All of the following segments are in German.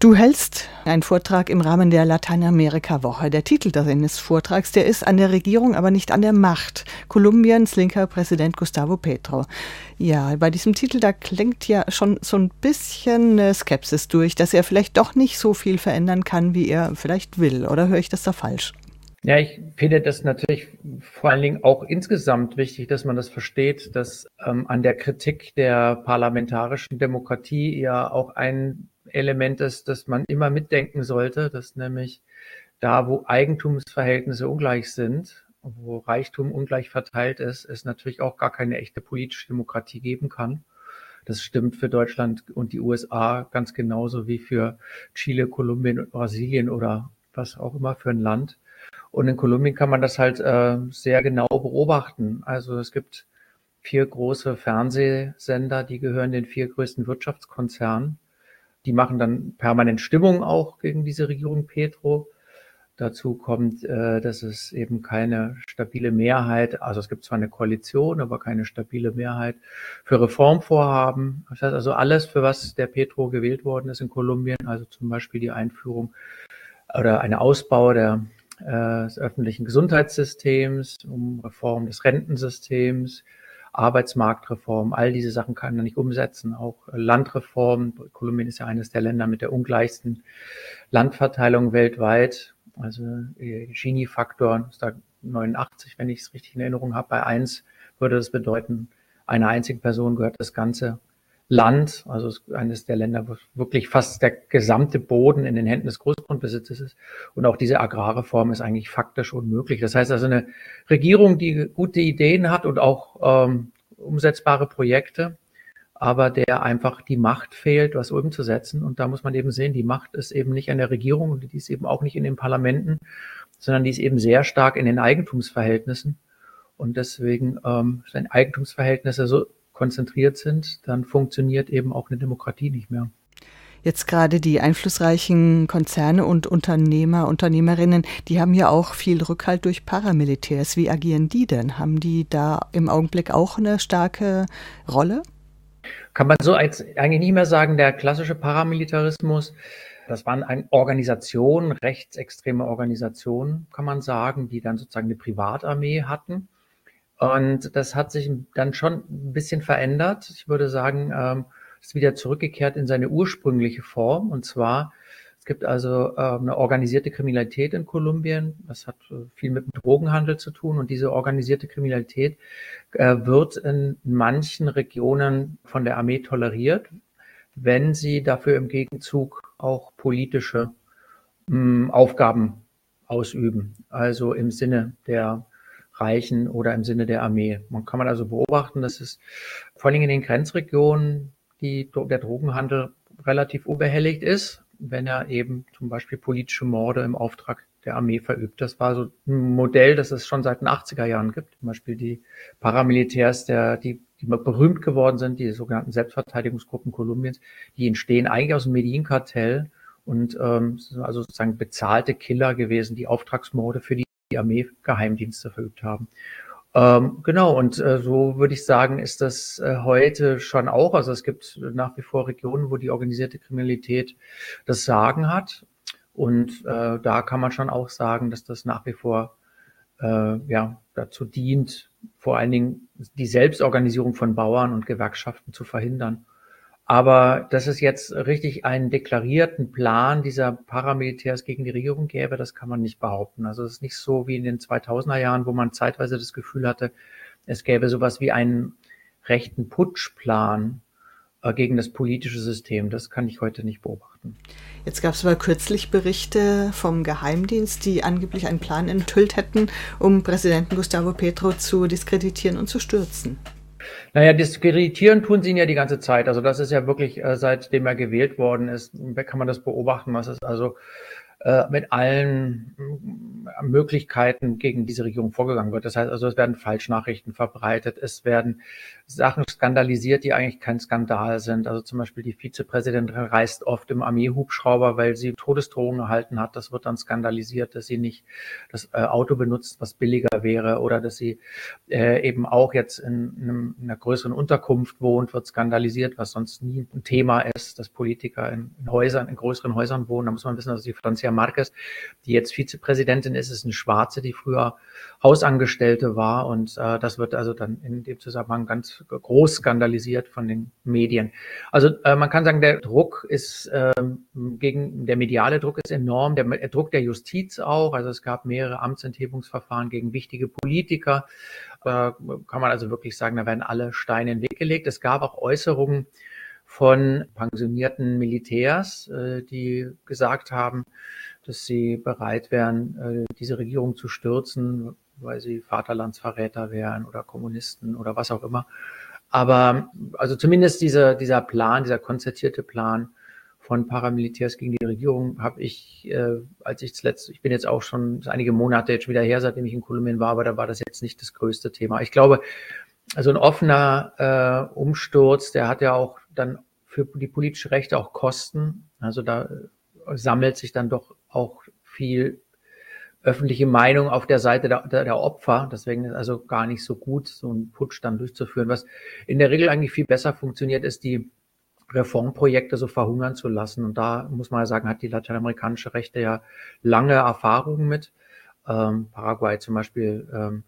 Du hältst einen Vortrag im Rahmen der Lateinamerika-Woche. Der Titel deines Vortrags, der ist an der Regierung, aber nicht an der Macht. Kolumbiens linker Präsident Gustavo Petro. Ja, bei diesem Titel, da klingt ja schon so ein bisschen äh, Skepsis durch, dass er vielleicht doch nicht so viel verändern kann, wie er vielleicht will. Oder höre ich das da falsch? Ja, ich finde das natürlich vor allen Dingen auch insgesamt wichtig, dass man das versteht, dass ähm, an der Kritik der parlamentarischen Demokratie ja auch ein Element ist, das man immer mitdenken sollte, dass nämlich da, wo Eigentumsverhältnisse ungleich sind, wo Reichtum ungleich verteilt ist, es natürlich auch gar keine echte politische Demokratie geben kann. Das stimmt für Deutschland und die USA ganz genauso wie für Chile, Kolumbien und Brasilien oder was auch immer für ein Land. Und in Kolumbien kann man das halt äh, sehr genau beobachten. Also es gibt vier große Fernsehsender, die gehören den vier größten Wirtschaftskonzernen. Die machen dann permanent Stimmung auch gegen diese Regierung Petro. Dazu kommt, äh, dass es eben keine stabile Mehrheit, also es gibt zwar eine Koalition, aber keine stabile Mehrheit für Reformvorhaben. Das heißt also alles, für was der Petro gewählt worden ist in Kolumbien, also zum Beispiel die Einführung oder eine Ausbau der äh, des öffentlichen Gesundheitssystems, um Reform des Rentensystems, Arbeitsmarktreform, all diese Sachen kann er nicht umsetzen. Auch Landreform. Kolumbien ist ja eines der Länder mit der ungleichsten Landverteilung weltweit. Also Gini-Faktor ist da 89, wenn ich es richtig in Erinnerung habe. Bei eins würde das bedeuten, einer einzigen Person gehört das ganze Land, also eines der Länder, wo wirklich fast der gesamte Boden in den Händen des Großgrundbesitzes ist. Und auch diese Agrarreform ist eigentlich faktisch unmöglich. Das heißt also eine Regierung, die gute Ideen hat und auch ähm, umsetzbare Projekte, aber der einfach die Macht fehlt, was umzusetzen. Und da muss man eben sehen, die Macht ist eben nicht an der Regierung und die ist eben auch nicht in den Parlamenten, sondern die ist eben sehr stark in den Eigentumsverhältnissen. Und deswegen ähm, sind Eigentumsverhältnisse so konzentriert sind, dann funktioniert eben auch eine Demokratie nicht mehr. Jetzt gerade die einflussreichen Konzerne und Unternehmer, Unternehmerinnen, die haben ja auch viel Rückhalt durch Paramilitärs. Wie agieren die denn? Haben die da im Augenblick auch eine starke Rolle? Kann man so eigentlich nicht mehr sagen, der klassische Paramilitarismus, das waren Organisationen, rechtsextreme Organisationen, kann man sagen, die dann sozusagen eine Privatarmee hatten und das hat sich dann schon ein bisschen verändert. Ich würde sagen, ähm, ist wieder zurückgekehrt in seine ursprüngliche Form. Und zwar, es gibt also äh, eine organisierte Kriminalität in Kolumbien. Das hat äh, viel mit dem Drogenhandel zu tun. Und diese organisierte Kriminalität äh, wird in manchen Regionen von der Armee toleriert, wenn sie dafür im Gegenzug auch politische hm, Aufgaben ausüben. Also im Sinne der reichen oder im Sinne der Armee. Man kann man also beobachten, dass es vor allem in den Grenzregionen die, der Drogenhandel relativ unbehelligt ist, wenn er eben zum Beispiel politische Morde im Auftrag der Armee verübt. Das war so ein Modell, das es schon seit den 80er Jahren gibt. Zum Beispiel die Paramilitärs, der, die, die berühmt geworden sind, die sogenannten Selbstverteidigungsgruppen Kolumbiens, die entstehen eigentlich aus dem Medellin-Kartell und ähm, also sozusagen bezahlte Killer gewesen, die Auftragsmorde für die die Armeegeheimdienste verübt haben. Ähm, genau, und äh, so würde ich sagen, ist das äh, heute schon auch. Also es gibt nach wie vor Regionen, wo die organisierte Kriminalität das Sagen hat. Und äh, da kann man schon auch sagen, dass das nach wie vor äh, ja, dazu dient, vor allen Dingen die Selbstorganisierung von Bauern und Gewerkschaften zu verhindern. Aber dass es jetzt richtig einen deklarierten Plan dieser Paramilitärs gegen die Regierung gäbe, das kann man nicht behaupten. Also es ist nicht so wie in den 2000er Jahren, wo man zeitweise das Gefühl hatte, es gäbe sowas wie einen rechten Putschplan äh, gegen das politische System. Das kann ich heute nicht beobachten. Jetzt gab es aber kürzlich Berichte vom Geheimdienst, die angeblich einen Plan enthüllt hätten, um Präsidenten Gustavo Petro zu diskreditieren und zu stürzen. Naja, diskreditieren tun sie ihn ja die ganze Zeit. Also das ist ja wirklich, äh, seitdem er gewählt worden ist, kann man das beobachten, was es also äh, mit allen äh, Möglichkeiten gegen diese Regierung vorgegangen wird. Das heißt also, es werden Falschnachrichten verbreitet, es werden Sachen skandalisiert, die eigentlich kein Skandal sind. Also zum Beispiel die Vizepräsidentin reist oft im Armeehubschrauber, weil sie Todesdrohungen erhalten hat. Das wird dann skandalisiert, dass sie nicht das äh, Auto benutzt, was billiger wäre, oder dass sie äh, eben auch jetzt in, einem, in, einer größeren Unterkunft wohnt, wird skandalisiert, was sonst nie ein Thema ist, dass Politiker in, in Häusern, in größeren Häusern wohnen. Da muss man wissen, dass die Francia Marquez, die jetzt Vizepräsidentin ist, ist eine Schwarze, die früher Hausangestellte war. Und äh, das wird also dann in dem Zusammenhang ganz groß skandalisiert von den Medien. Also äh, man kann sagen, der Druck ist ähm, gegen der mediale Druck ist enorm, der, der Druck der Justiz auch. Also es gab mehrere Amtsenthebungsverfahren gegen wichtige Politiker. Da kann man also wirklich sagen, da werden alle Steine in den Weg gelegt. Es gab auch Äußerungen von pensionierten Militärs, äh, die gesagt haben, dass sie bereit wären, äh, diese Regierung zu stürzen, weil sie Vaterlandsverräter wären oder Kommunisten oder was auch immer. Aber also zumindest dieser, dieser Plan, dieser konzertierte Plan von Paramilitärs gegen die Regierung habe ich, äh, als ich zuletzt, ich bin jetzt auch schon einige Monate jetzt wieder her, seitdem ich in Kolumbien war, aber da war das jetzt nicht das größte Thema. Ich glaube, also ein offener äh, Umsturz, der hat ja auch dann für die politische Rechte auch Kosten. Also da sammelt sich dann doch auch viel öffentliche Meinung auf der Seite der, der, der Opfer. Deswegen ist also gar nicht so gut, so einen Putsch dann durchzuführen. Was in der Regel eigentlich viel besser funktioniert, ist die Reformprojekte so verhungern zu lassen. Und da muss man ja sagen, hat die lateinamerikanische Rechte ja lange Erfahrungen mit. Ähm, Paraguay zum Beispiel ähm,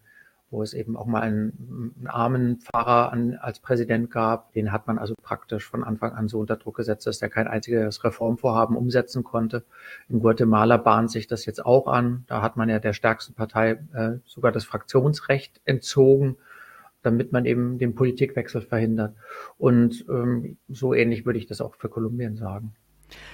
wo es eben auch mal einen, einen armen Pfarrer an, als Präsident gab. Den hat man also praktisch von Anfang an so unter Druck gesetzt, dass er kein einziges Reformvorhaben umsetzen konnte. In Guatemala bahnt sich das jetzt auch an. Da hat man ja der stärksten Partei äh, sogar das Fraktionsrecht entzogen, damit man eben den Politikwechsel verhindert. Und ähm, so ähnlich würde ich das auch für Kolumbien sagen.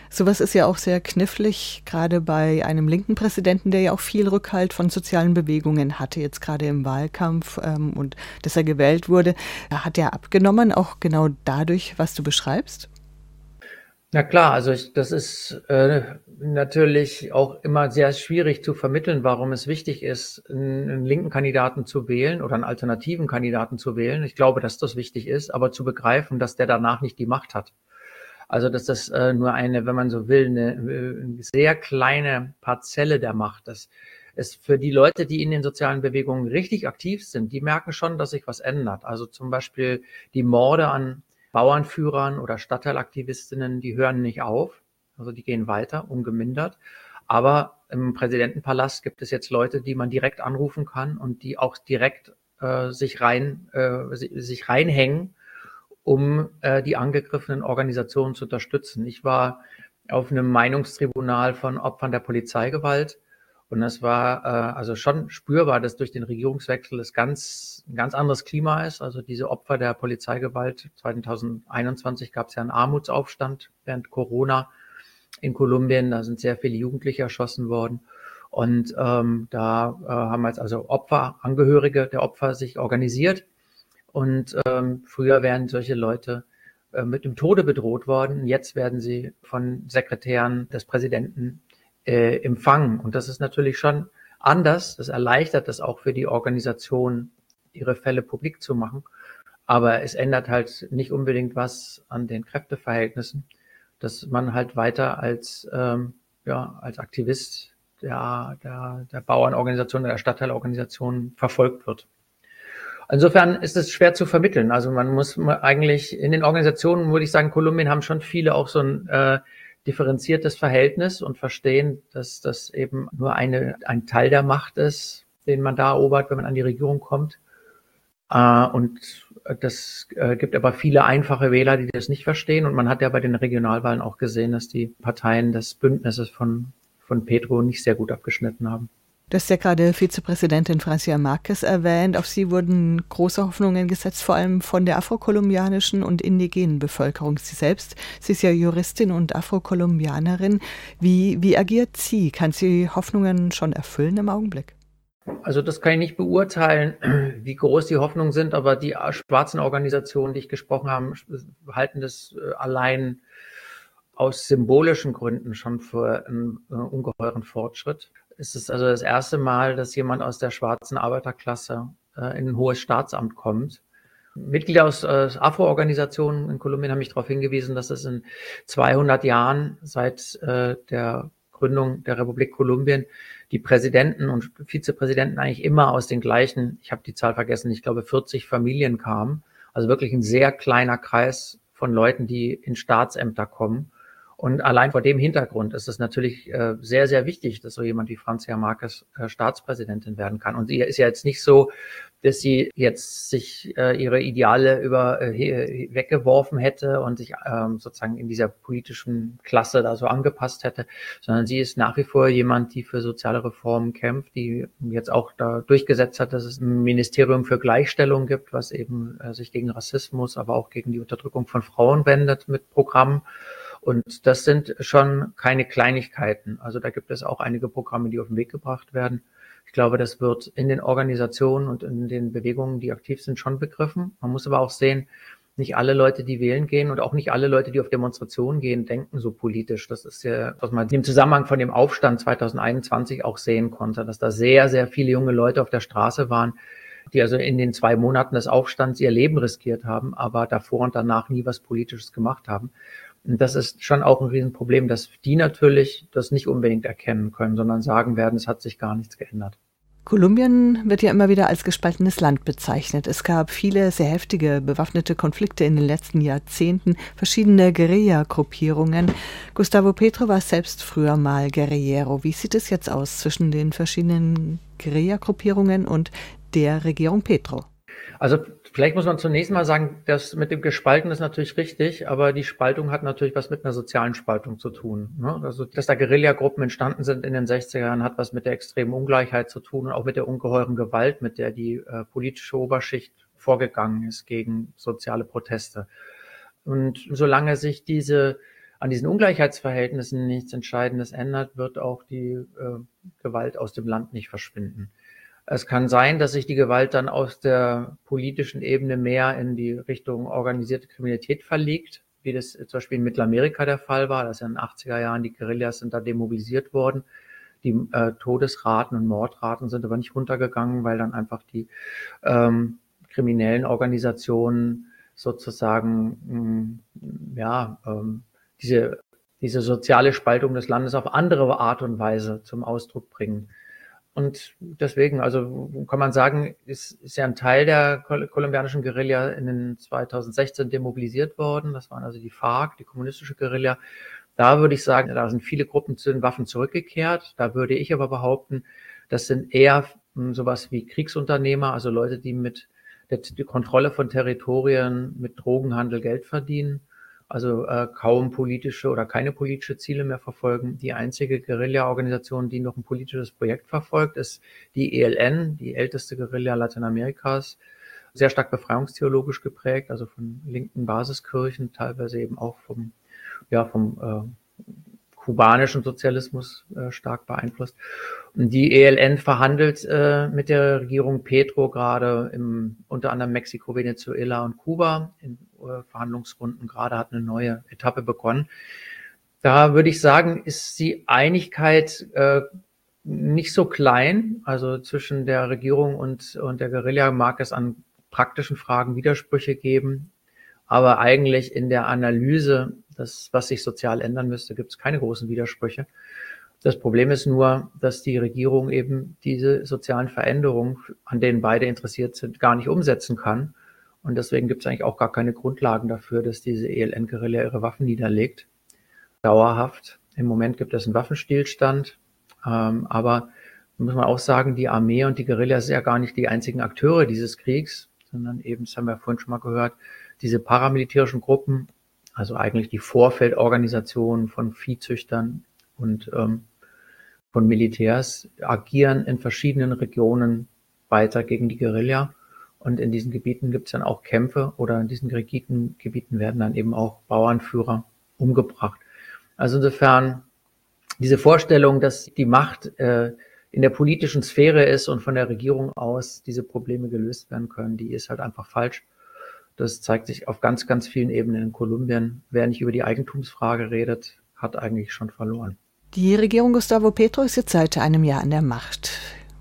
Sowas ist ja auch sehr knifflig, gerade bei einem linken Präsidenten, der ja auch viel Rückhalt von sozialen Bewegungen hatte, jetzt gerade im Wahlkampf ähm, und dass er gewählt wurde. Hat er abgenommen, auch genau dadurch, was du beschreibst? Na klar, also ich, das ist äh, natürlich auch immer sehr schwierig zu vermitteln, warum es wichtig ist, einen, einen, linken Kandidaten zu wählen oder einen alternativen Kandidaten zu wählen. Ich glaube, dass das wichtig ist, aber zu begreifen, dass der danach nicht die Macht hat. Also dass das äh, nur eine, wenn man so will, eine, äh, eine sehr kleine Parzelle der Macht ist. Es für die Leute, die in den sozialen Bewegungen richtig aktiv sind, die merken schon, dass sich was ändert. Also zum Beispiel die Morde an Bauernführern oder Stadtteilaktivistinnen, die hören nicht auf. Also die gehen weiter, ungemindert. Aber im Präsidentenpalast gibt es jetzt Leute, die man direkt anrufen kann und die auch direkt äh, sich rein äh, sich reinhängen um äh, die angegriffenen Organisationen zu unterstützen. Ich war auf einem Meinungstribunal von Opfern der Polizeigewalt und es war äh, also schon spürbar, dass durch den Regierungswechsel es ganz ein ganz anderes Klima ist. Also diese Opfer der Polizeigewalt 2021 gab es ja einen Armutsaufstand während Corona in Kolumbien. Da sind sehr viele Jugendliche erschossen worden. Und ähm, da äh, haben jetzt also Opfer, Angehörige der Opfer sich organisiert und ähm, früher wären solche Leute äh, mit dem Tode bedroht worden. Jetzt werden sie von Sekretären des Präsidenten äh, empfangen. Und das ist natürlich schon anders. Das erleichtert das auch für die Organisation, ihre Fälle publik zu machen. Aber es ändert halt nicht unbedingt was an den Kräfteverhältnissen, dass man halt weiter als, ähm, ja, als Aktivist der, der, der Bauernorganisation, der Stadtteilorganisation verfolgt wird. Insofern ist es schwer zu vermitteln. Also man muss eigentlich in den Organisationen, würde ich sagen, Kolumbien haben schon viele auch so ein äh, differenziertes Verhältnis und verstehen, dass das eben nur eine, ein Teil der Macht ist, den man da erobert, wenn man an die Regierung kommt. Äh, und das äh, gibt aber viele einfache Wähler, die das nicht verstehen. Und man hat ja bei den Regionalwahlen auch gesehen, dass die Parteien des Bündnisses von, von Pedro nicht sehr gut abgeschnitten haben. Du hast ja gerade Vizepräsidentin Francia Marquez erwähnt. Auf sie wurden große Hoffnungen gesetzt, vor allem von der afrokolumbianischen und indigenen Bevölkerung. Sie selbst, sie ist ja Juristin und Afrokolumbianerin. Wie, wie agiert sie? Kann sie Hoffnungen schon erfüllen im Augenblick? Also das kann ich nicht beurteilen, wie groß die Hoffnungen sind, aber die schwarzen Organisationen, die ich gesprochen habe, halten das äh, allein aus symbolischen Gründen schon für einen äh, ungeheuren Fortschritt. Es ist also das erste Mal, dass jemand aus der schwarzen Arbeiterklasse äh, in ein hohes Staatsamt kommt. Mitglieder aus, aus Afro-Organisationen in Kolumbien haben mich darauf hingewiesen, dass es in 200 Jahren seit äh, der Gründung der Republik Kolumbien die Präsidenten und Vizepräsidenten eigentlich immer aus den gleichen, ich habe die Zahl vergessen, ich glaube 40 Familien kamen. Also wirklich ein sehr kleiner Kreis von Leuten, die in Staatsämter kommen. Und allein vor dem Hintergrund ist es natürlich äh, sehr, sehr wichtig, dass so jemand wie Franzia Marquez äh, Staatspräsidentin werden kann. Und sie ist ja jetzt nicht so, dass sie jetzt sich äh, ihre Ideale über äh, weggeworfen hätte und sich ähm, sozusagen in dieser politischen Klasse da so angepasst hätte, sondern sie ist nach wie vor jemand, die für soziale Reformen kämpft, die jetzt auch da durchgesetzt hat, dass es ein Ministerium für Gleichstellung gibt, was eben äh, sich gegen Rassismus, aber auch gegen die Unterdrückung von Frauen wendet mit Programmen. Und das sind schon keine Kleinigkeiten. Also da gibt es auch einige Programme, die auf den Weg gebracht werden. Ich glaube, das wird in den Organisationen und in den Bewegungen, die aktiv sind, schon begriffen. Man muss aber auch sehen, nicht alle Leute, die wählen gehen und auch nicht alle Leute, die auf Demonstrationen gehen, denken so politisch. Das ist ja, was man im Zusammenhang von dem Aufstand 2021 auch sehen konnte, dass da sehr, sehr viele junge Leute auf der Straße waren, die also in den zwei Monaten des Aufstands ihr Leben riskiert haben, aber davor und danach nie was Politisches gemacht haben. Und das ist schon auch ein Riesenproblem, dass die natürlich das nicht unbedingt erkennen können, sondern sagen werden, es hat sich gar nichts geändert. Kolumbien wird ja immer wieder als gespaltenes Land bezeichnet. Es gab viele sehr heftige bewaffnete Konflikte in den letzten Jahrzehnten, verschiedene Guerilla-Gruppierungen. Gustavo Petro war selbst früher mal Guerillero. Wie sieht es jetzt aus zwischen den verschiedenen Guerilla-Gruppierungen und der Regierung Petro? Also vielleicht muss man zunächst mal sagen, das mit dem Gespalten ist natürlich richtig, aber die Spaltung hat natürlich was mit einer sozialen Spaltung zu tun. Ne? Also, dass da Guerillagruppen entstanden sind in den 60er Jahren, hat was mit der extremen Ungleichheit zu tun und auch mit der ungeheuren Gewalt, mit der die äh, politische Oberschicht vorgegangen ist gegen soziale Proteste. Und solange sich diese an diesen Ungleichheitsverhältnissen nichts Entscheidendes ändert, wird auch die äh, Gewalt aus dem Land nicht verschwinden. Es kann sein, dass sich die Gewalt dann aus der politischen Ebene mehr in die Richtung organisierte Kriminalität verlegt, wie das zum Beispiel in Mittelamerika der Fall war. Das in den 80er Jahren, die Guerillas sind da demobilisiert worden. Die äh, Todesraten und Mordraten sind aber nicht runtergegangen, weil dann einfach die ähm, kriminellen Organisationen sozusagen mh, mm, ja ähm, diese diese soziale Spaltung des Landes auf andere Art und Weise zum Ausdruck bringen. Und deswegen, also kann man sagen, ist, ist ja ein Teil der kolumbianischen Guerilla in den 2016 demobilisiert worden. Das waren also die FARC, die kommunistische Guerilla. Da würde ich sagen, da sind viele Gruppen zu den Waffen zurückgekehrt. Da würde ich aber behaupten, das sind eher sowas wie Kriegsunternehmer, also Leute, die mit der die Kontrolle von Territorien, mit Drogenhandel Geld verdienen also äh, kaum politische oder keine politische Ziele mehr verfolgen. Die einzige Guerilla-Organisation, die noch ein politisches Projekt verfolgt, ist die ELN, die älteste Guerilla Lateinamerikas, sehr stark befreiungstheologisch geprägt, also von linken Basiskirchen, teilweise eben auch vom, ja, vom äh, kubanischen Sozialismus äh, stark beeinflusst. Und die ELN verhandelt äh, mit der Regierung Petro gerade im unter anderem Mexiko, Venezuela und Kuba in äh, Verhandlungsrunden gerade hat eine neue Etappe begonnen. Da würde ich sagen, ist die Einigkeit äh, nicht so klein. Also zwischen der Regierung und, und der Guerilla mag es an praktischen Fragen Widersprüche geben. Aber eigentlich in der Analyse das, was sich sozial ändern müsste, gibt es keine großen Widersprüche. Das Problem ist nur, dass die Regierung eben diese sozialen Veränderungen, an denen beide interessiert sind, gar nicht umsetzen kann. Und deswegen gibt es eigentlich auch gar keine Grundlagen dafür, dass diese ELN-Guerilla ihre Waffen niederlegt. Dauerhaft. Im Moment gibt es einen Waffenstillstand. Ähm, aber muss man auch sagen, die Armee und die Guerilla sind ja gar nicht die einzigen Akteure dieses Kriegs, sondern eben, das haben wir vorhin schon mal gehört, diese paramilitärischen Gruppen also eigentlich die Vorfeldorganisation von Viehzüchtern und ähm, von Militärs agieren in verschiedenen Regionen weiter gegen die Guerilla. Und in diesen Gebieten gibt es dann auch Kämpfe oder in diesen Gebieten, Gebieten werden dann eben auch Bauernführer umgebracht. Also insofern diese Vorstellung, dass die Macht äh, in der politischen Sphäre ist und von der Regierung aus diese Probleme gelöst werden können, die ist halt einfach falsch. Das zeigt sich auf ganz, ganz vielen Ebenen in Kolumbien. Wer nicht über die Eigentumsfrage redet, hat eigentlich schon verloren. Die Regierung Gustavo Petro ist jetzt seit einem Jahr an der Macht.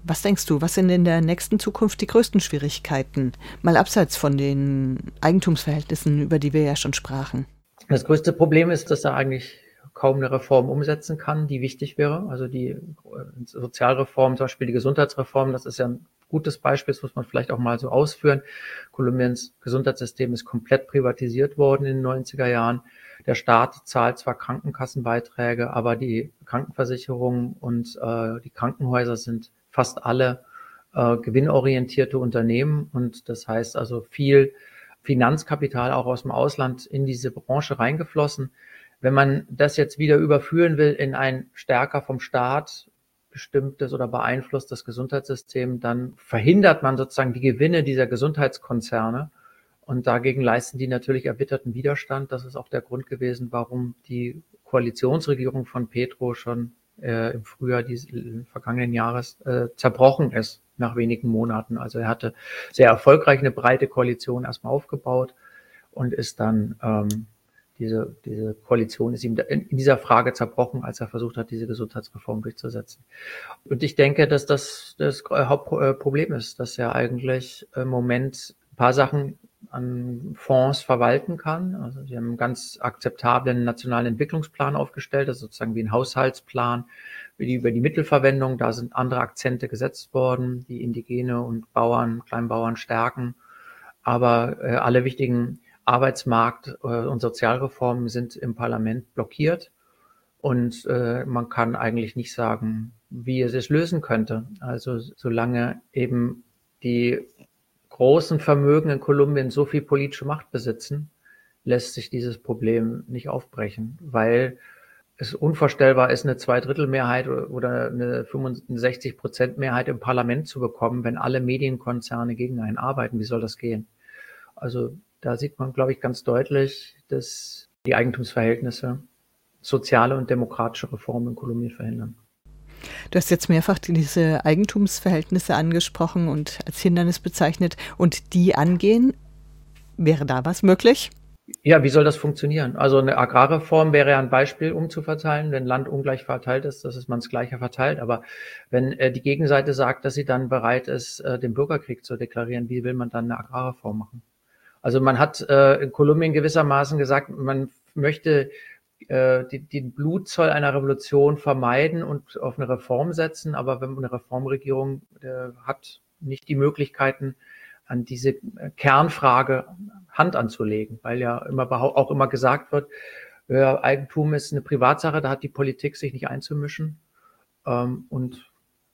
Was denkst du, was sind in der nächsten Zukunft die größten Schwierigkeiten? Mal abseits von den Eigentumsverhältnissen, über die wir ja schon sprachen. Das größte Problem ist, dass er eigentlich kaum eine Reform umsetzen kann, die wichtig wäre. Also die äh, Sozialreform, zum Beispiel die Gesundheitsreform, das ist ja ein gutes Beispiel, das muss man vielleicht auch mal so ausführen. Kolumbiens Gesundheitssystem ist komplett privatisiert worden in den 90er Jahren. Der Staat zahlt zwar Krankenkassenbeiträge, aber die Krankenversicherung und äh, die Krankenhäuser sind fast alle äh, gewinnorientierte Unternehmen und das heißt also viel Finanzkapital auch aus dem Ausland in diese Branche reingeflossen. Wenn man das jetzt wieder überführen will in ein stärker vom Staat bestimmtes oder beeinflusstes Gesundheitssystem, dann verhindert man sozusagen die Gewinne dieser Gesundheitskonzerne. Und dagegen leisten die natürlich erbitterten Widerstand. Das ist auch der Grund gewesen, warum die Koalitionsregierung von Petro schon äh, im Frühjahr dieses vergangenen Jahres äh, zerbrochen ist nach wenigen Monaten. Also er hatte sehr erfolgreich eine breite Koalition erstmal aufgebaut und ist dann ähm, diese, diese Koalition ist ihm in dieser Frage zerbrochen, als er versucht hat, diese Gesundheitsreform durchzusetzen. Und ich denke, dass das das Hauptproblem ist, dass er eigentlich im Moment ein paar Sachen an Fonds verwalten kann. Also sie haben einen ganz akzeptablen nationalen Entwicklungsplan aufgestellt, das ist sozusagen wie ein Haushaltsplan über die Mittelverwendung. Da sind andere Akzente gesetzt worden, die Indigene und Bauern, Kleinbauern stärken. Aber äh, alle wichtigen Arbeitsmarkt- äh, und Sozialreformen sind im Parlament blockiert. Und äh, man kann eigentlich nicht sagen, wie es es lösen könnte. Also solange eben die großen Vermögen in Kolumbien so viel politische Macht besitzen, lässt sich dieses Problem nicht aufbrechen, weil es unvorstellbar ist, eine Zweidrittelmehrheit oder eine 65 Prozent Mehrheit im Parlament zu bekommen, wenn alle Medienkonzerne gegen einen arbeiten. Wie soll das gehen? Also da sieht man, glaube ich, ganz deutlich, dass die Eigentumsverhältnisse soziale und demokratische Reformen in Kolumbien verhindern. Du hast jetzt mehrfach diese Eigentumsverhältnisse angesprochen und als Hindernis bezeichnet und die angehen. Wäre da was möglich? Ja, wie soll das funktionieren? Also eine Agrarreform wäre ja ein Beispiel, um zu verteilen. Wenn Land ungleich verteilt ist, dass es man es gleicher verteilt. Aber wenn äh, die Gegenseite sagt, dass sie dann bereit ist, äh, den Bürgerkrieg zu deklarieren, wie will man dann eine Agrarreform machen? Also man hat äh, in Kolumbien gewissermaßen gesagt, man möchte äh, die, den Blutzoll einer Revolution vermeiden und auf eine Reform setzen. Aber wenn eine Reformregierung äh, hat, nicht die Möglichkeiten, an diese Kernfrage Hand anzulegen, weil ja immer auch immer gesagt wird, ja, Eigentum ist eine Privatsache, da hat die Politik sich nicht einzumischen. Ähm, und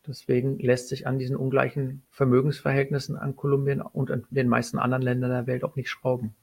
deswegen lässt sich an diesen ungleichen Vermögensverhältnissen an Kolumbien und an den meisten anderen Ländern der Welt auch nicht schrauben.